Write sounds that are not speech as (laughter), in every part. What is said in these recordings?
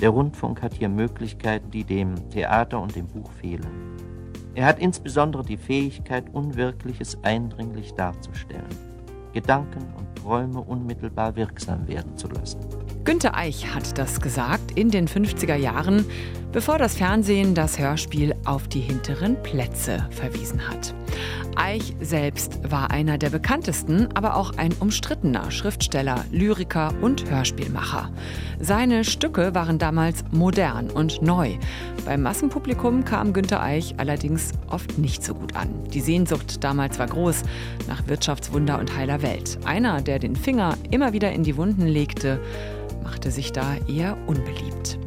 Der Rundfunk hat hier Möglichkeiten, die dem Theater und dem Buch fehlen. Er hat insbesondere die Fähigkeit, Unwirkliches eindringlich darzustellen, Gedanken und Träume unmittelbar wirksam werden zu lassen. Günter Eich hat das gesagt in den 50er Jahren, bevor das Fernsehen das Hörspiel auf die hinteren Plätze verwiesen hat. Eich selbst war einer der bekanntesten, aber auch ein umstrittener Schriftsteller, Lyriker und Hörspielmacher. Seine Stücke waren damals modern und neu. Beim Massenpublikum kam Günter Eich allerdings oft nicht so gut an. Die Sehnsucht damals war groß nach Wirtschaftswunder und heiler Welt. Einer, der den Finger immer wieder in die Wunden legte, machte sich da eher unbeliebt.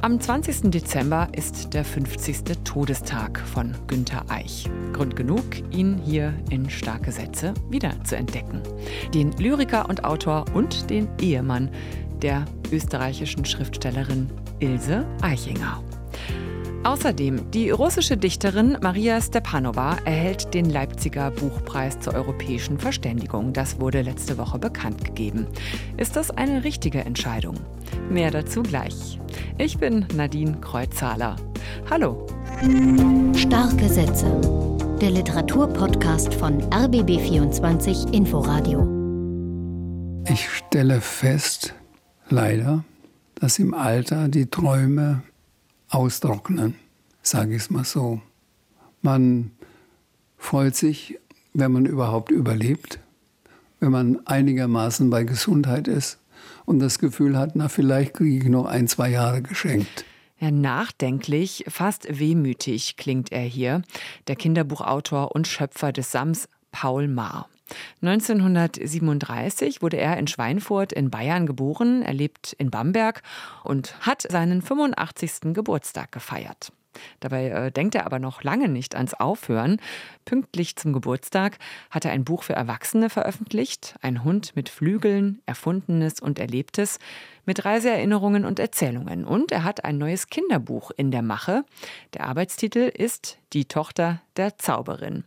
Am 20. Dezember ist der 50. Todestag von Günter Eich. Grund genug, ihn hier in starke Sätze wieder zu entdecken. Den Lyriker und Autor und den Ehemann der österreichischen Schriftstellerin Ilse Eichinger. Außerdem, die russische Dichterin Maria Stepanova erhält den Leipziger Buchpreis zur europäischen Verständigung. Das wurde letzte Woche bekannt gegeben. Ist das eine richtige Entscheidung? Mehr dazu gleich. Ich bin Nadine Kreuzzahler. Hallo. Starke Sätze. Der Literaturpodcast von RBB24 Inforadio. Ich stelle fest, leider, dass im Alter die Träume austrocknen, sage ich es mal so. Man freut sich, wenn man überhaupt überlebt, wenn man einigermaßen bei Gesundheit ist und das Gefühl hat, na vielleicht kriege ich noch ein, zwei Jahre geschenkt. Ja, nachdenklich, fast wehmütig klingt er hier, der Kinderbuchautor und Schöpfer des Sams Paul Maar. 1937 wurde er in Schweinfurt in Bayern geboren, er lebt in Bamberg und hat seinen 85. Geburtstag gefeiert. Dabei äh, denkt er aber noch lange nicht ans Aufhören. Pünktlich zum Geburtstag hat er ein Buch für Erwachsene veröffentlicht, Ein Hund mit Flügeln, Erfundenes und Erlebtes, mit Reiseerinnerungen und Erzählungen. Und er hat ein neues Kinderbuch in der Mache. Der Arbeitstitel ist Die Tochter der Zauberin.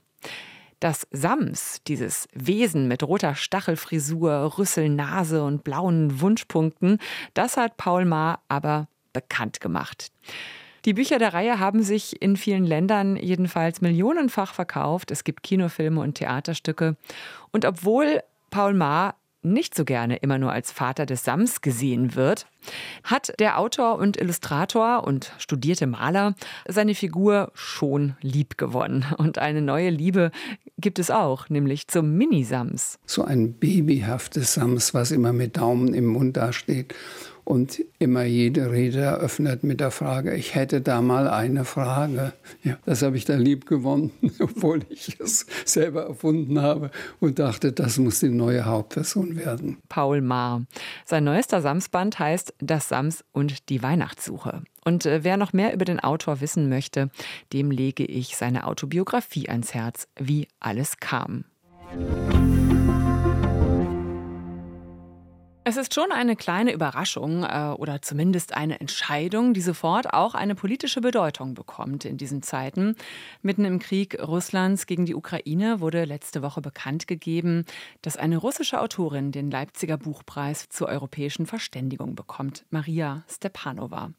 Das Sams, dieses Wesen mit roter Stachelfrisur, Rüsselnase und blauen Wunschpunkten, das hat Paul Maar aber bekannt gemacht. Die Bücher der Reihe haben sich in vielen Ländern jedenfalls millionenfach verkauft. Es gibt Kinofilme und Theaterstücke. Und obwohl Paul Maar nicht so gerne immer nur als Vater des Sams gesehen wird, hat der Autor und Illustrator und studierte Maler seine Figur schon lieb gewonnen. Und eine neue Liebe gibt es auch, nämlich zum Mini-Sams. So ein babyhaftes Sams, was immer mit Daumen im Mund dasteht und immer jede Rede eröffnet mit der Frage, ich hätte da mal eine Frage. Ja, das habe ich dann lieb gewonnen, (laughs) obwohl ich es selber erfunden habe und dachte, das muss die neue Hauptperson werden. Paul Maar. Sein neuester Samsband heißt Das Sams und die Weihnachtssuche. Und äh, wer noch mehr über den Autor wissen möchte, dem lege ich seine Autobiografie ans Herz, wie alles kam. Es ist schon eine kleine Überraschung äh, oder zumindest eine Entscheidung, die sofort auch eine politische Bedeutung bekommt in diesen Zeiten. Mitten im Krieg Russlands gegen die Ukraine wurde letzte Woche bekannt gegeben, dass eine russische Autorin den Leipziger Buchpreis zur europäischen Verständigung bekommt, Maria Stepanova.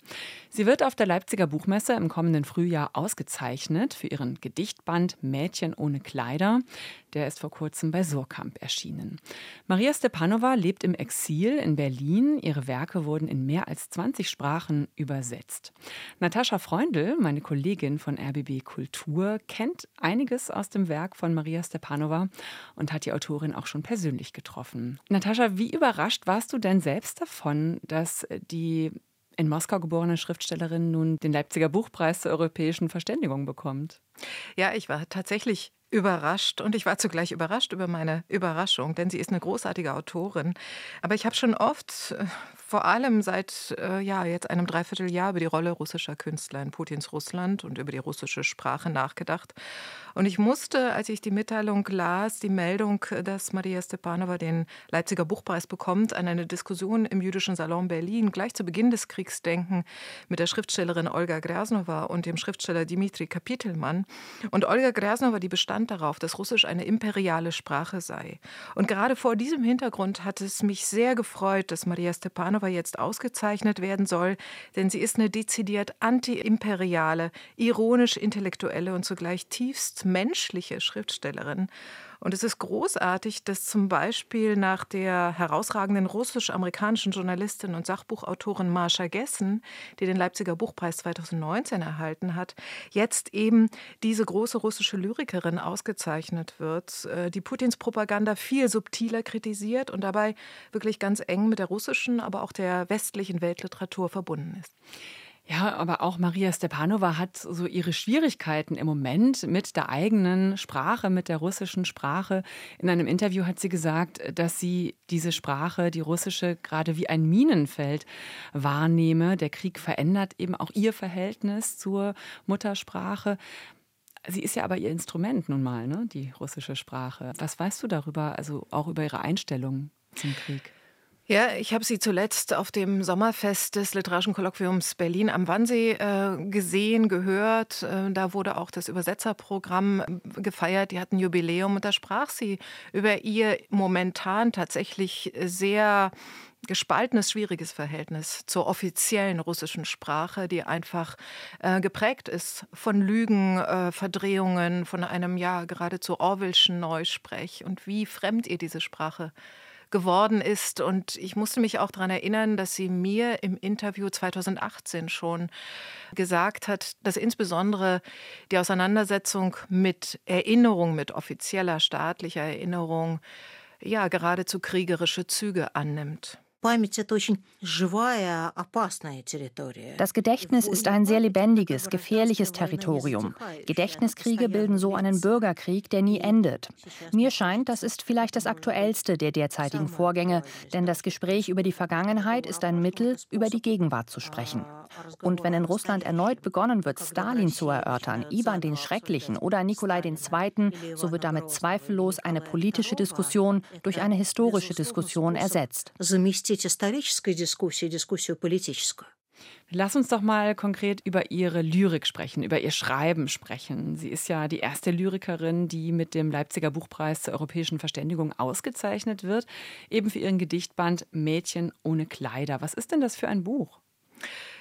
Sie wird auf der Leipziger Buchmesse im kommenden Frühjahr ausgezeichnet für ihren Gedichtband Mädchen ohne Kleider. Der ist vor kurzem bei Surkamp erschienen. Maria Stepanova lebt im Exil in Berlin. Ihre Werke wurden in mehr als 20 Sprachen übersetzt. Natascha Freundl, meine Kollegin von RBB Kultur, kennt einiges aus dem Werk von Maria Stepanova und hat die Autorin auch schon persönlich getroffen. Natascha, wie überrascht warst du denn selbst davon, dass die in Moskau geborene Schriftstellerin nun den Leipziger Buchpreis zur europäischen Verständigung bekommt? Ja, ich war tatsächlich überrascht und ich war zugleich überrascht über meine Überraschung, denn sie ist eine großartige Autorin. Aber ich habe schon oft äh, vor allem seit äh, ja, jetzt einem Dreivierteljahr über die Rolle russischer Künstler in Putins Russland und über die russische Sprache nachgedacht. Und ich musste, als ich die Mitteilung las, die Meldung, dass Maria Stepanova den Leipziger Buchpreis bekommt, an eine Diskussion im Jüdischen Salon Berlin gleich zu Beginn des Kriegs denken mit der Schriftstellerin Olga Grasnova und dem Schriftsteller Dimitri Kapitelmann. Und Olga Grasnova, die bestand darauf, dass Russisch eine imperiale Sprache sei. Und gerade vor diesem Hintergrund hat es mich sehr gefreut, dass Maria Stepanova jetzt ausgezeichnet werden soll, denn sie ist eine dezidiert antiimperiale, ironisch-intellektuelle und zugleich tiefst menschliche Schriftstellerin. Und es ist großartig, dass zum Beispiel nach der herausragenden russisch-amerikanischen Journalistin und Sachbuchautorin Marsha Gessen, die den Leipziger Buchpreis 2019 erhalten hat, jetzt eben diese große russische Lyrikerin ausgezeichnet wird, äh, die Putins Propaganda viel subtiler kritisiert und dabei wirklich ganz eng mit der russischen, aber auch der westlichen Weltliteratur verbunden ist. Ja, aber auch Maria Stepanova hat so ihre Schwierigkeiten im Moment mit der eigenen Sprache, mit der russischen Sprache. In einem Interview hat sie gesagt, dass sie diese Sprache, die russische, gerade wie ein Minenfeld wahrnehme. Der Krieg verändert eben auch ihr Verhältnis zur Muttersprache. Sie ist ja aber ihr Instrument nun mal, ne, die russische Sprache. Was weißt du darüber, also auch über ihre Einstellung zum Krieg? Ja, ich habe sie zuletzt auf dem Sommerfest des Literarischen Kolloquiums Berlin am Wannsee äh, gesehen, gehört. Äh, da wurde auch das Übersetzerprogramm äh, gefeiert. Die hatten Jubiläum und da sprach sie über ihr momentan tatsächlich sehr gespaltenes, schwieriges Verhältnis zur offiziellen russischen Sprache, die einfach äh, geprägt ist von Lügen, äh, Verdrehungen, von einem ja geradezu Orwellschen Neusprech und wie fremd ihr diese Sprache geworden ist. Und ich musste mich auch daran erinnern, dass sie mir im Interview 2018 schon gesagt hat, dass insbesondere die Auseinandersetzung mit Erinnerung, mit offizieller staatlicher Erinnerung, ja geradezu kriegerische Züge annimmt. Das Gedächtnis ist ein sehr lebendiges, gefährliches Territorium. Gedächtniskriege bilden so einen Bürgerkrieg, der nie endet. Mir scheint, das ist vielleicht das aktuellste der derzeitigen Vorgänge, denn das Gespräch über die Vergangenheit ist ein Mittel, über die Gegenwart zu sprechen. Und wenn in Russland erneut begonnen wird, Stalin zu erörtern, Ivan den Schrecklichen oder Nikolai II., so wird damit zweifellos eine politische Diskussion durch eine historische Diskussion ersetzt. Lass uns doch mal konkret über Ihre Lyrik sprechen, über Ihr Schreiben sprechen. Sie ist ja die erste Lyrikerin, die mit dem Leipziger Buchpreis zur europäischen Verständigung ausgezeichnet wird, eben für ihren Gedichtband Mädchen ohne Kleider. Was ist denn das für ein Buch?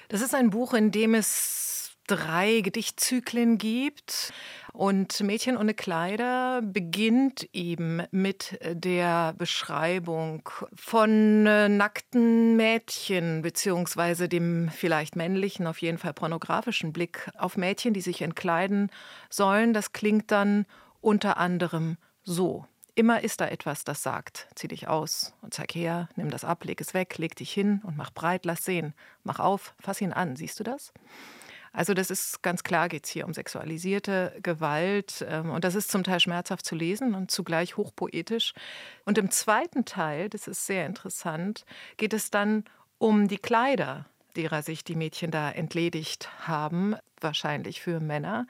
Das ist ein Buch, in dem es drei Gedichtzyklen gibt. Und Mädchen ohne Kleider beginnt eben mit der Beschreibung von äh, nackten Mädchen, beziehungsweise dem vielleicht männlichen, auf jeden Fall pornografischen Blick auf Mädchen, die sich entkleiden sollen. Das klingt dann unter anderem so. Immer ist da etwas, das sagt, zieh dich aus und zeig her, nimm das ab, leg es weg, leg dich hin und mach breit, lass sehen. Mach auf, fass ihn an, siehst du das? Also das ist ganz klar, geht es hier um sexualisierte Gewalt ähm, und das ist zum Teil schmerzhaft zu lesen und zugleich hochpoetisch. Und im zweiten Teil, das ist sehr interessant, geht es dann um die Kleider, derer sich die Mädchen da entledigt haben, wahrscheinlich für Männer.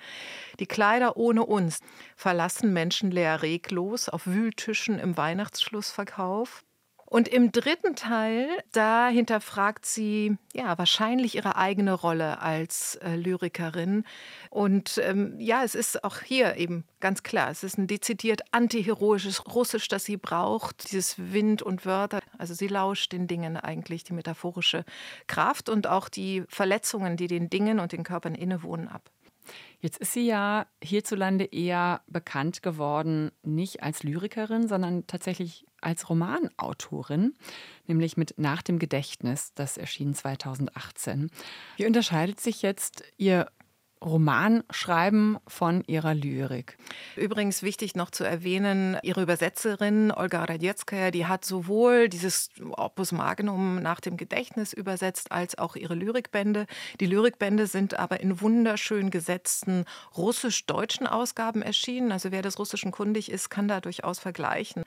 Die Kleider ohne uns verlassen Menschen leer reglos auf Wühltischen im Weihnachtsschlussverkauf. Und im dritten Teil, da hinterfragt sie ja wahrscheinlich ihre eigene Rolle als äh, Lyrikerin. Und ähm, ja, es ist auch hier eben ganz klar, es ist ein dezidiert antiheroisches Russisch, das sie braucht, dieses Wind und Wörter. Also sie lauscht den Dingen eigentlich die metaphorische Kraft und auch die Verletzungen, die den Dingen und den Körpern innewohnen, ab. Jetzt ist sie ja hierzulande eher bekannt geworden, nicht als Lyrikerin, sondern tatsächlich als Romanautorin, nämlich mit Nach dem Gedächtnis, das erschien 2018. Wie unterscheidet sich jetzt ihr Romanschreiben von ihrer Lyrik. Übrigens wichtig noch zu erwähnen, ihre Übersetzerin Olga Radzieckaja, die hat sowohl dieses Opus Magnum nach dem Gedächtnis übersetzt, als auch ihre Lyrikbände. Die Lyrikbände sind aber in wunderschön gesetzten russisch-deutschen Ausgaben erschienen. Also wer des Russischen kundig ist, kann da durchaus vergleichen.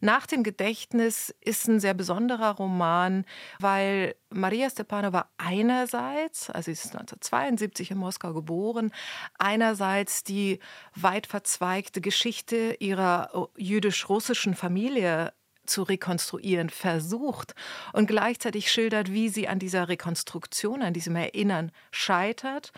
Nach dem Gedächtnis ist ein sehr besonderer Roman, weil Maria Stepanova einerseits, also sie ist 1972 in Moskau geboren, einerseits die weit verzweigte Geschichte ihrer jüdisch-russischen Familie zu rekonstruieren versucht und gleichzeitig schildert, wie sie an dieser Rekonstruktion, an diesem Erinnern scheitert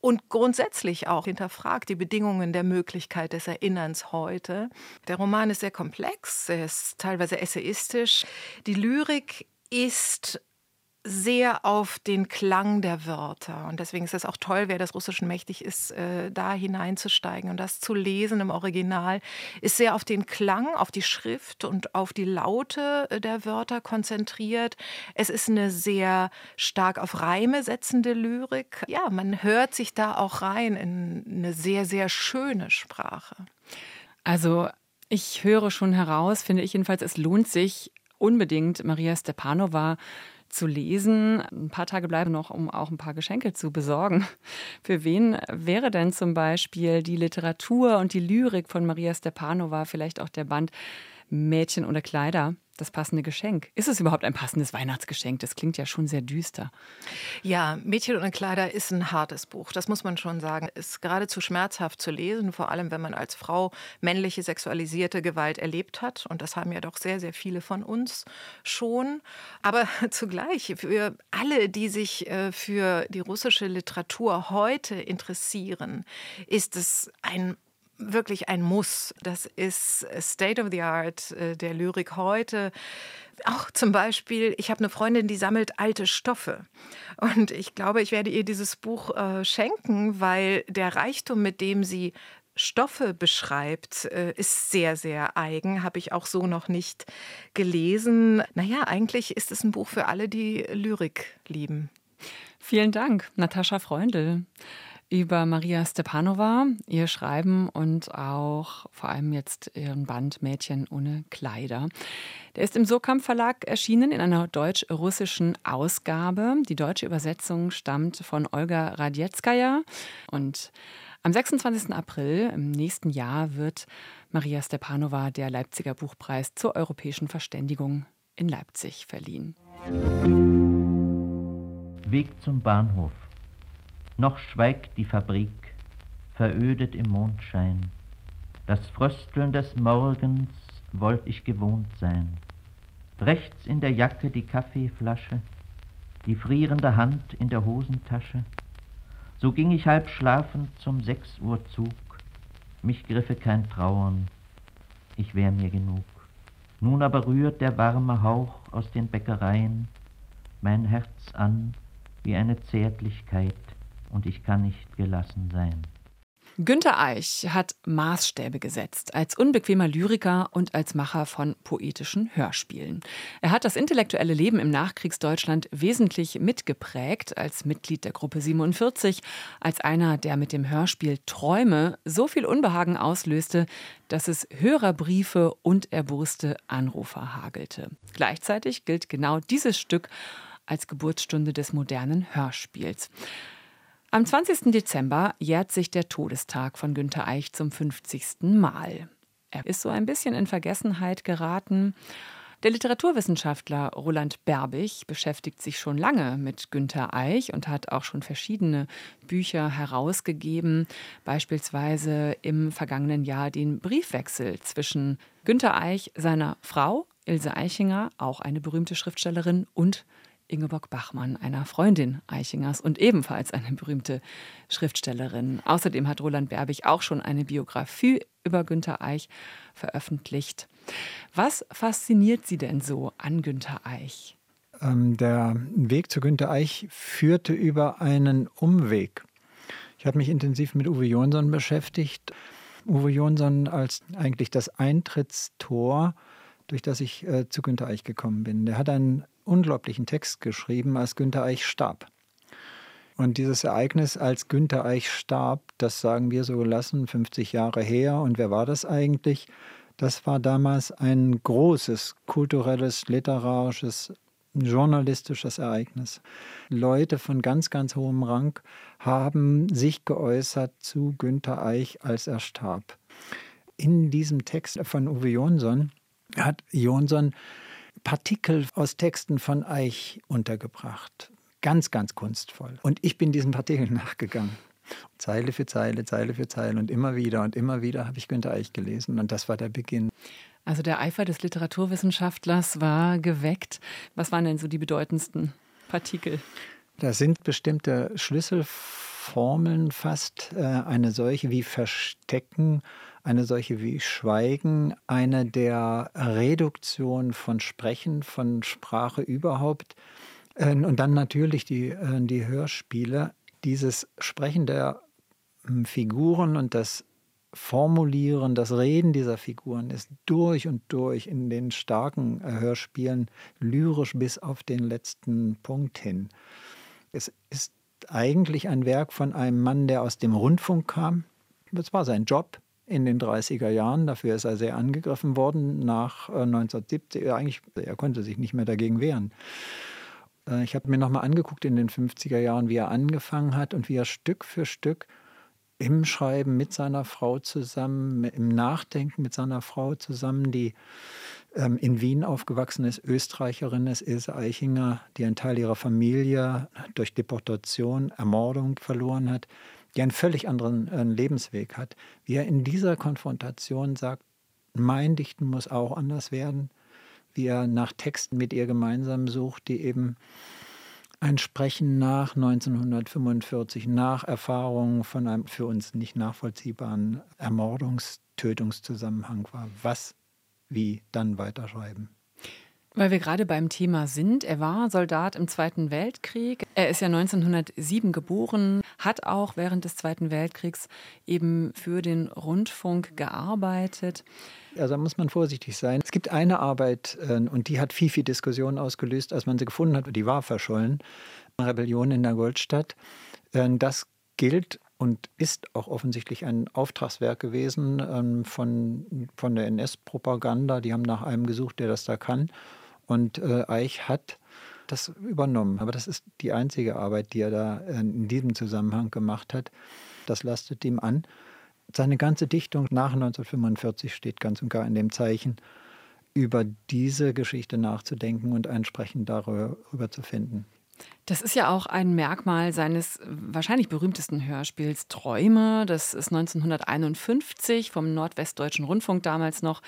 und grundsätzlich auch hinterfragt die Bedingungen der Möglichkeit des Erinnerns heute. Der Roman ist sehr komplex, er ist teilweise essayistisch. Die Lyrik ist sehr auf den Klang der Wörter. Und deswegen ist es auch toll, wer das Russischen mächtig ist, äh, da hineinzusteigen und das zu lesen im Original, ist sehr auf den Klang, auf die Schrift und auf die Laute äh, der Wörter konzentriert. Es ist eine sehr stark auf Reime setzende Lyrik. Ja, man hört sich da auch rein in eine sehr, sehr schöne Sprache. Also ich höre schon heraus, finde ich jedenfalls, es lohnt sich unbedingt Maria Stepanova zu lesen. Ein paar Tage bleiben noch, um auch ein paar Geschenke zu besorgen. (laughs) Für wen wäre denn zum Beispiel die Literatur und die Lyrik von Maria Stepanova, vielleicht auch der Band Mädchen ohne Kleider? das passende Geschenk. Ist es überhaupt ein passendes Weihnachtsgeschenk? Das klingt ja schon sehr düster. Ja, Mädchen ohne Kleider ist ein hartes Buch. Das muss man schon sagen. Ist geradezu schmerzhaft zu lesen, vor allem wenn man als Frau männliche sexualisierte Gewalt erlebt hat. Und das haben ja doch sehr, sehr viele von uns schon. Aber (laughs) zugleich für alle, die sich äh, für die russische Literatur heute interessieren, ist es ein wirklich ein Muss. Das ist State of the Art äh, der Lyrik heute. Auch zum Beispiel, ich habe eine Freundin, die sammelt alte Stoffe. Und ich glaube, ich werde ihr dieses Buch äh, schenken, weil der Reichtum, mit dem sie Stoffe beschreibt, äh, ist sehr, sehr eigen. Habe ich auch so noch nicht gelesen. Naja, eigentlich ist es ein Buch für alle, die Lyrik lieben. Vielen Dank, Natascha Freundl über Maria Stepanova, ihr Schreiben und auch vor allem jetzt ihren Band Mädchen ohne Kleider. Der ist im Surkamp Verlag erschienen in einer deutsch-russischen Ausgabe. Die deutsche Übersetzung stammt von Olga Radjetskaya und am 26. April im nächsten Jahr wird Maria Stepanova der Leipziger Buchpreis zur europäischen Verständigung in Leipzig verliehen. Weg zum Bahnhof. Noch schweigt die Fabrik, verödet im Mondschein. Das Frösteln des Morgens wollt ich gewohnt sein. Rechts in der Jacke die Kaffeeflasche, die frierende Hand in der Hosentasche. So ging ich halb schlafend zum sechs Uhr Zug. Mich griffe kein Trauern, ich wär mir genug. Nun aber rührt der warme Hauch aus den Bäckereien mein Herz an wie eine Zärtlichkeit, und ich kann nicht gelassen sein. Günter Eich hat Maßstäbe gesetzt als unbequemer Lyriker und als Macher von poetischen Hörspielen. Er hat das intellektuelle Leben im Nachkriegsdeutschland wesentlich mitgeprägt als Mitglied der Gruppe 47, als einer, der mit dem Hörspiel Träume so viel Unbehagen auslöste, dass es Hörerbriefe und erburste Anrufer hagelte. Gleichzeitig gilt genau dieses Stück als Geburtsstunde des modernen Hörspiels. Am 20. Dezember jährt sich der Todestag von Günter Eich zum 50. Mal. Er ist so ein bisschen in Vergessenheit geraten. Der Literaturwissenschaftler Roland Berbig beschäftigt sich schon lange mit Günter Eich und hat auch schon verschiedene Bücher herausgegeben, beispielsweise im vergangenen Jahr den Briefwechsel zwischen Günter Eich, seiner Frau Ilse Eichinger, auch eine berühmte Schriftstellerin, und Ingeborg Bachmann, einer Freundin Eichingers und ebenfalls eine berühmte Schriftstellerin. Außerdem hat Roland Berbig auch schon eine Biografie über Günter Eich veröffentlicht. Was fasziniert Sie denn so an Günter Eich? Ähm, der Weg zu Günter Eich führte über einen Umweg. Ich habe mich intensiv mit Uwe Jonsson beschäftigt. Uwe Jonsson als eigentlich das Eintrittstor, durch das ich äh, zu Günter Eich gekommen bin. Der hat ein unglaublichen Text geschrieben, als Günter Eich starb. Und dieses Ereignis, als Günter Eich starb, das sagen wir so gelassen, 50 Jahre her. Und wer war das eigentlich? Das war damals ein großes kulturelles, literarisches, journalistisches Ereignis. Leute von ganz, ganz hohem Rang haben sich geäußert zu Günter Eich, als er starb. In diesem Text von Uwe Jonsson hat Jonsson Partikel aus Texten von Eich untergebracht. Ganz, ganz kunstvoll. Und ich bin diesen Partikeln (laughs) nachgegangen. Zeile für Zeile, Zeile für Zeile und immer wieder und immer wieder habe ich Günter Eich gelesen und das war der Beginn. Also der Eifer des Literaturwissenschaftlers war geweckt. Was waren denn so die bedeutendsten Partikel? Da sind bestimmte Schlüsselformeln fast, äh, eine solche wie Verstecken, eine solche wie Schweigen, eine der Reduktion von Sprechen, von Sprache überhaupt. Äh, und dann natürlich die, äh, die Hörspiele dieses Sprechen der hm, Figuren und das Formulieren, das Reden dieser Figuren ist durch und durch in den starken äh, Hörspielen lyrisch bis auf den letzten Punkt hin. Es ist eigentlich ein Werk von einem Mann, der aus dem Rundfunk kam. Das war sein Job in den 30er Jahren. Dafür ist er sehr angegriffen worden nach 1970. Eigentlich, er konnte sich nicht mehr dagegen wehren. Äh, ich habe mir nochmal angeguckt in den 50er Jahren, wie er angefangen hat und wie er Stück für Stück im Schreiben mit seiner Frau zusammen, im Nachdenken mit seiner Frau zusammen, die in Wien aufgewachsen ist, Österreicherin ist, Ilse Eichinger, die einen Teil ihrer Familie durch Deportation, Ermordung verloren hat, die einen völlig anderen äh, Lebensweg hat, wie er in dieser Konfrontation sagt, mein Dichten muss auch anders werden wie er nach Texten mit ihr gemeinsam sucht, die eben ein Sprechen nach 1945, nach Erfahrungen von einem für uns nicht nachvollziehbaren Ermordungs-, Tötungszusammenhang war. Was, wie dann weiterschreiben. Weil wir gerade beim Thema sind, er war Soldat im Zweiten Weltkrieg. Er ist ja 1907 geboren, hat auch während des Zweiten Weltkriegs eben für den Rundfunk gearbeitet. Also da muss man vorsichtig sein. Es gibt eine Arbeit, äh, und die hat viel, viel Diskussion ausgelöst, als man sie gefunden hat, die war verschollen. Rebellion in der Goldstadt. Äh, das gilt und ist auch offensichtlich ein Auftragswerk gewesen ähm, von, von der NS-Propaganda. Die haben nach einem gesucht, der das da kann. Und äh, Eich hat das übernommen. Aber das ist die einzige Arbeit, die er da äh, in diesem Zusammenhang gemacht hat. Das lastet ihm an. Seine ganze Dichtung nach 1945 steht ganz und gar in dem Zeichen, über diese Geschichte nachzudenken und entsprechend darüber zu finden. Das ist ja auch ein Merkmal seines wahrscheinlich berühmtesten Hörspiels Träume. Das ist 1951 vom Nordwestdeutschen Rundfunk damals noch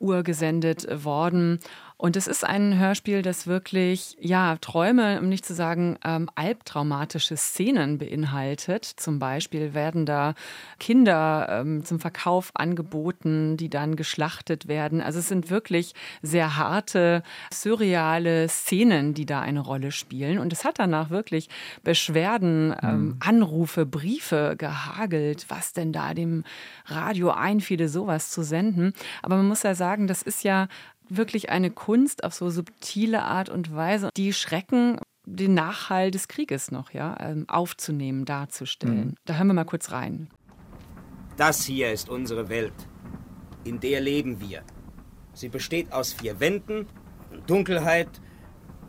urgesendet worden. Und es ist ein Hörspiel, das wirklich, ja, Träume, um nicht zu sagen, ähm, albtraumatische Szenen beinhaltet. Zum Beispiel werden da Kinder ähm, zum Verkauf angeboten, die dann geschlachtet werden. Also es sind wirklich sehr harte, surreale Szenen, die da eine Rolle spielen. Und es hat danach wirklich Beschwerden, ähm, mhm. Anrufe, Briefe gehagelt, was denn da dem Radio einfiele, sowas zu senden. Aber man muss ja sagen, das ist ja wirklich eine Kunst auf so subtile Art und Weise, die Schrecken den Nachhall des Krieges noch ja, ähm, aufzunehmen, darzustellen. Mhm. Da hören wir mal kurz rein. Das hier ist unsere Welt. In der leben wir. Sie besteht aus vier Wänden, Dunkelheit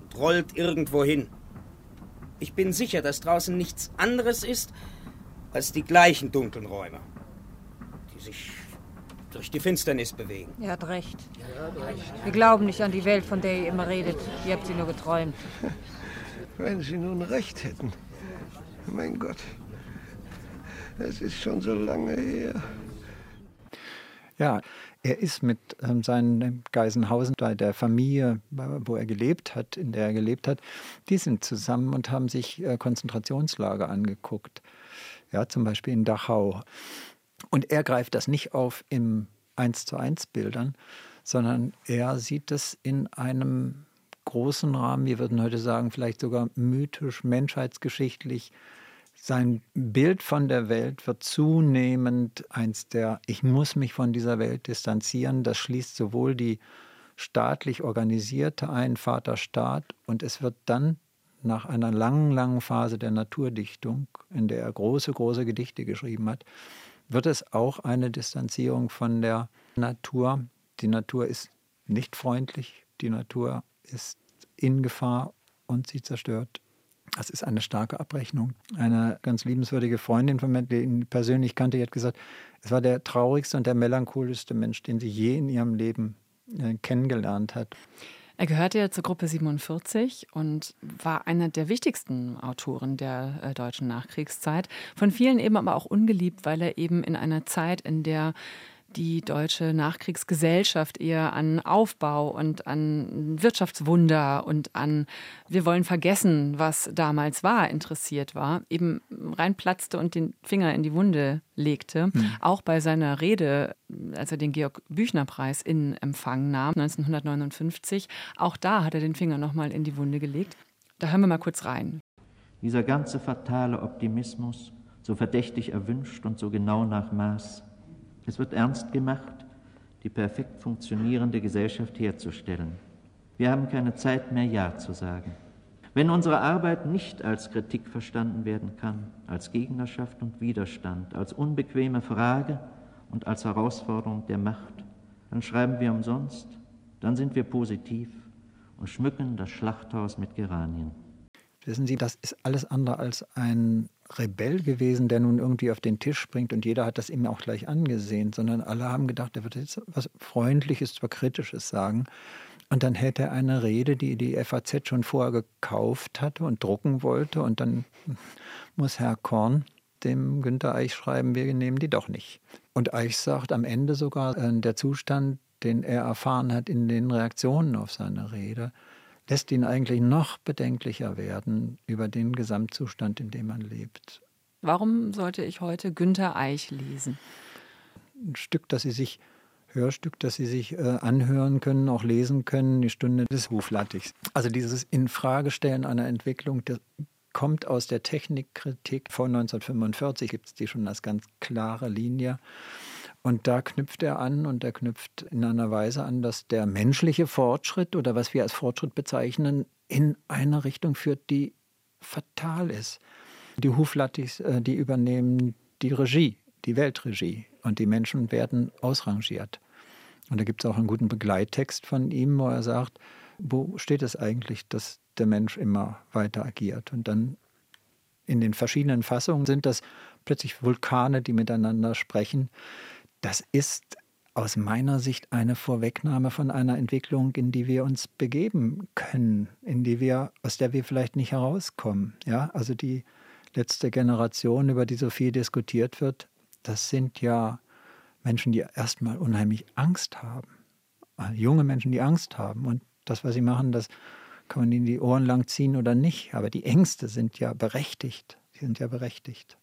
und rollt irgendwo hin. Ich bin sicher, dass draußen nichts anderes ist als die gleichen dunklen Räume, die sich durch die Finsternis bewegen. Er hat recht. Wir glauben nicht an die Welt, von der ihr immer redet. Ihr habt sie nur geträumt. Wenn Sie nun recht hätten. Mein Gott. Es ist schon so lange her. Ja, er ist mit ähm, seinen Geisenhausen, der Familie, wo er gelebt hat, in der er gelebt hat, die sind zusammen und haben sich äh, Konzentrationslager angeguckt. Ja, zum Beispiel in Dachau. Und er greift das nicht auf im 1 zu 1 Bildern, sondern er sieht es in einem großen Rahmen, wir würden heute sagen, vielleicht sogar mythisch, menschheitsgeschichtlich. Sein Bild von der Welt wird zunehmend eins der, ich muss mich von dieser Welt distanzieren. Das schließt sowohl die staatlich organisierte ein, Vaterstaat, und es wird dann nach einer langen, langen Phase der Naturdichtung, in der er große, große Gedichte geschrieben hat, wird es auch eine Distanzierung von der Natur. Die Natur ist nicht freundlich, die Natur ist in Gefahr und sie zerstört. Das ist eine starke Abrechnung. Eine ganz liebenswürdige Freundin von mir, die ihn persönlich kannte, die hat gesagt, es war der traurigste und der melancholischste Mensch, den sie je in ihrem Leben äh, kennengelernt hat. Er gehörte ja zur Gruppe 47 und war einer der wichtigsten Autoren der äh, deutschen Nachkriegszeit. Von vielen eben aber auch ungeliebt, weil er eben in einer Zeit, in der die deutsche Nachkriegsgesellschaft eher an Aufbau und an Wirtschaftswunder und an wir wollen vergessen, was damals war, interessiert war, eben reinplatzte und den Finger in die Wunde legte. Mhm. Auch bei seiner Rede, als er den Georg Büchner Preis in Empfang nahm, 1959, auch da hat er den Finger nochmal in die Wunde gelegt. Da hören wir mal kurz rein. Dieser ganze fatale Optimismus, so verdächtig erwünscht und so genau nach Maß, es wird ernst gemacht, die perfekt funktionierende Gesellschaft herzustellen. Wir haben keine Zeit mehr, Ja zu sagen. Wenn unsere Arbeit nicht als Kritik verstanden werden kann, als Gegnerschaft und Widerstand, als unbequeme Frage und als Herausforderung der Macht, dann schreiben wir umsonst, dann sind wir positiv und schmücken das Schlachthaus mit Geranien. Wissen Sie, das ist alles andere als ein Rebell gewesen, der nun irgendwie auf den Tisch springt und jeder hat das ihm auch gleich angesehen, sondern alle haben gedacht, er wird jetzt was Freundliches, zwar Kritisches sagen. Und dann hält er eine Rede, die die FAZ schon vorher gekauft hatte und drucken wollte. Und dann muss Herr Korn dem Günter Eich schreiben, wir nehmen die doch nicht. Und Eich sagt am Ende sogar, äh, der Zustand, den er erfahren hat in den Reaktionen auf seine Rede, lässt ihn eigentlich noch bedenklicher werden über den Gesamtzustand, in dem man lebt. Warum sollte ich heute Günter Eich lesen? Ein Stück, das Sie sich, Hörstück, das Sie sich äh, anhören können, auch lesen können, die Stunde des Huflattigs. Also dieses Infragestellen einer Entwicklung, das kommt aus der Technikkritik. Vor 1945 gibt es die schon als ganz klare Linie. Und da knüpft er an und er knüpft in einer Weise an, dass der menschliche Fortschritt oder was wir als Fortschritt bezeichnen, in eine Richtung führt, die fatal ist. Die Huflattis, äh, die übernehmen die Regie, die Weltregie und die Menschen werden ausrangiert. Und da gibt es auch einen guten Begleittext von ihm, wo er sagt, wo steht es eigentlich, dass der Mensch immer weiter agiert? Und dann in den verschiedenen Fassungen sind das plötzlich Vulkane, die miteinander sprechen. Das ist aus meiner Sicht eine Vorwegnahme von einer Entwicklung, in die wir uns begeben können, in die wir, aus der wir vielleicht nicht herauskommen. Ja, also die letzte Generation, über die so viel diskutiert wird, das sind ja Menschen, die erstmal unheimlich Angst haben. Äh, junge Menschen, die Angst haben. Und das, was sie machen, das kann man ihnen die Ohren lang ziehen oder nicht. Aber die Ängste sind ja berechtigt. Sie sind ja berechtigt.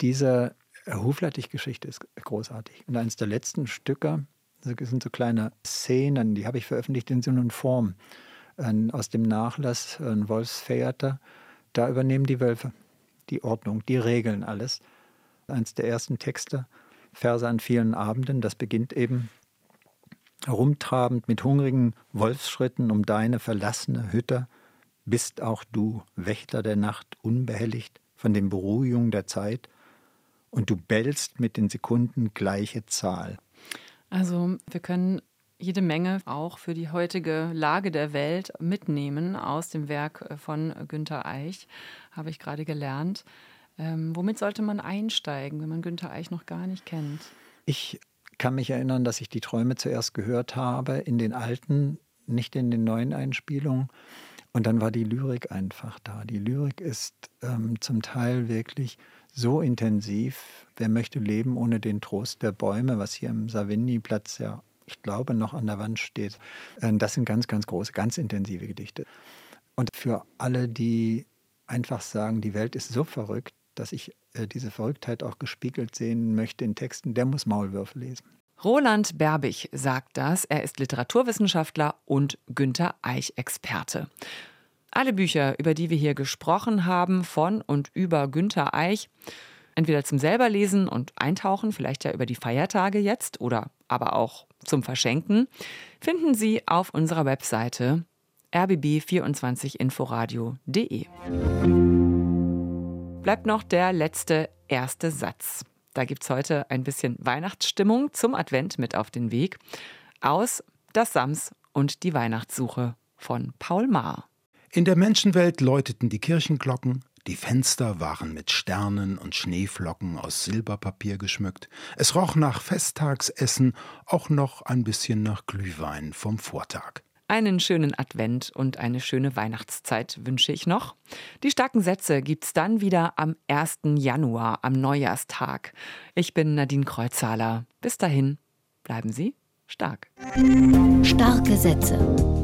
Diese Huflattich-Geschichte ist großartig. Und eines der letzten Stücke das sind so kleine Szenen, die habe ich veröffentlicht in Sinn und Form aus dem Nachlass ein Wolfstheater. Da übernehmen die Wölfe die Ordnung, die Regeln alles. Eines der ersten Texte, Verse an vielen Abenden, das beginnt eben herumtrabend mit hungrigen Wolfsschritten um deine verlassene Hütte, bist auch du, Wächter der Nacht, unbehelligt von den Beruhigungen der Zeit, und du bellst mit den Sekunden gleiche Zahl. Also wir können jede Menge auch für die heutige Lage der Welt mitnehmen aus dem Werk von Günter Eich, habe ich gerade gelernt. Ähm, womit sollte man einsteigen, wenn man Günter Eich noch gar nicht kennt? Ich kann mich erinnern, dass ich die Träume zuerst gehört habe in den alten, nicht in den neuen Einspielungen. Und dann war die Lyrik einfach da. Die Lyrik ist ähm, zum Teil wirklich so intensiv. Wer möchte leben ohne den Trost der Bäume, was hier im Savigny-Platz ja, ich glaube, noch an der Wand steht. Ähm, das sind ganz, ganz große, ganz intensive Gedichte. Und für alle, die einfach sagen, die Welt ist so verrückt, dass ich äh, diese Verrücktheit auch gespiegelt sehen möchte in Texten, der muss Maulwürfe lesen. Roland Berbig sagt das. Er ist Literaturwissenschaftler und Günter Eich-Experte. Alle Bücher, über die wir hier gesprochen haben, von und über Günter Eich, entweder zum selberlesen und eintauchen, vielleicht ja über die Feiertage jetzt oder aber auch zum Verschenken, finden Sie auf unserer Webseite rbb24inforadio.de. Bleibt noch der letzte erste Satz. Da gibt es heute ein bisschen Weihnachtsstimmung zum Advent mit auf den Weg aus Das Sams und die Weihnachtssuche von Paul Maar. In der Menschenwelt läuteten die Kirchenglocken, Die Fenster waren mit Sternen und Schneeflocken aus Silberpapier geschmückt. Es roch nach Festtagsessen, auch noch ein bisschen nach Glühwein vom Vortag. Einen schönen Advent und eine schöne Weihnachtszeit wünsche ich noch. Die starken Sätze gibt's dann wieder am 1. Januar, am Neujahrstag. Ich bin Nadine Kreuzhaler. Bis dahin, bleiben Sie stark. Starke Sätze.